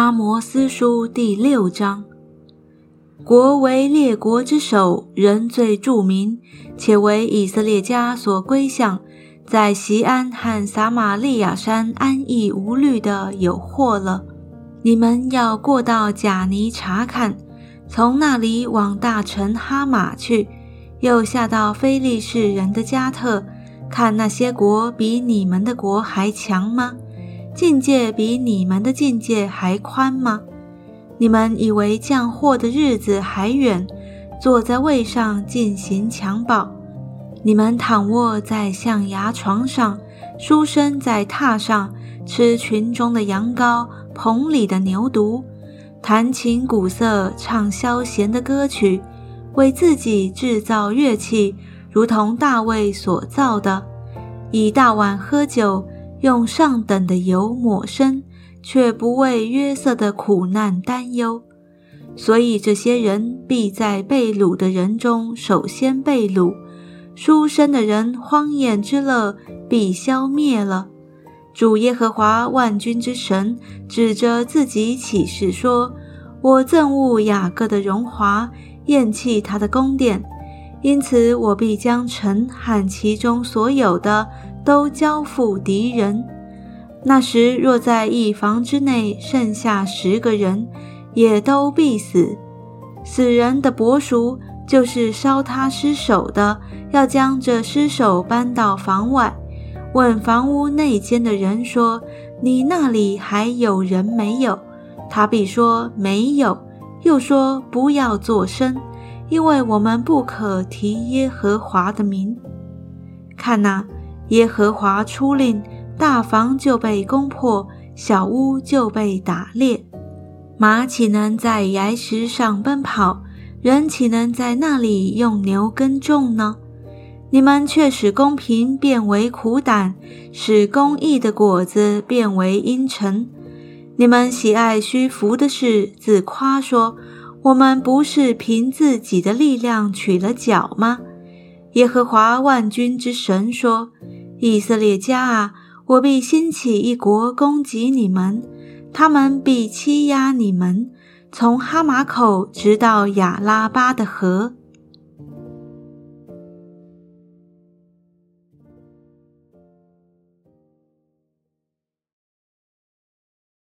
阿摩斯书第六章：国为列国之首，人最著名，且为以色列家所归向，在西安和撒玛利亚山安逸无虑的有祸了。你们要过到贾尼查看，从那里往大城哈马去，又下到非利士人的加特，看那些国比你们的国还强吗？境界比你们的境界还宽吗？你们以为降祸的日子还远？坐在位上进行襁褓，你们躺卧在象牙床上，书生在榻上吃群中的羊羔，棚里的牛犊，弹琴鼓瑟，唱消闲的歌曲，为自己制造乐器，如同大卫所造的，以大碗喝酒。用上等的油抹身，却不为约瑟的苦难担忧，所以这些人必在被掳的人中首先被掳，书生的人荒宴之乐必消灭了。主耶和华万军之神指着自己起誓说：“我憎恶雅各的荣华，厌弃他的宫殿，因此我必将城和其中所有的。”都交付敌人。那时，若在一房之内剩下十个人，也都必死。死人的伯叔就是烧他尸首的，要将这尸首搬到房外，问房屋内间的人说：“你那里还有人没有？”他必说：“没有。”又说：“不要作声，因为我们不可提耶和华的名。”看哪。耶和华出令，大房就被攻破，小屋就被打裂。马岂能在崖石上奔跑？人岂能在那里用牛耕种呢？你们却使公平变为苦胆，使公义的果子变为阴沉。你们喜爱虚浮的事，自夸说：我们不是凭自己的力量取了脚吗？耶和华万军之神说。以色列家啊，我必兴起一国攻击你们，他们必欺压你们，从哈马口直到亚拉巴的河。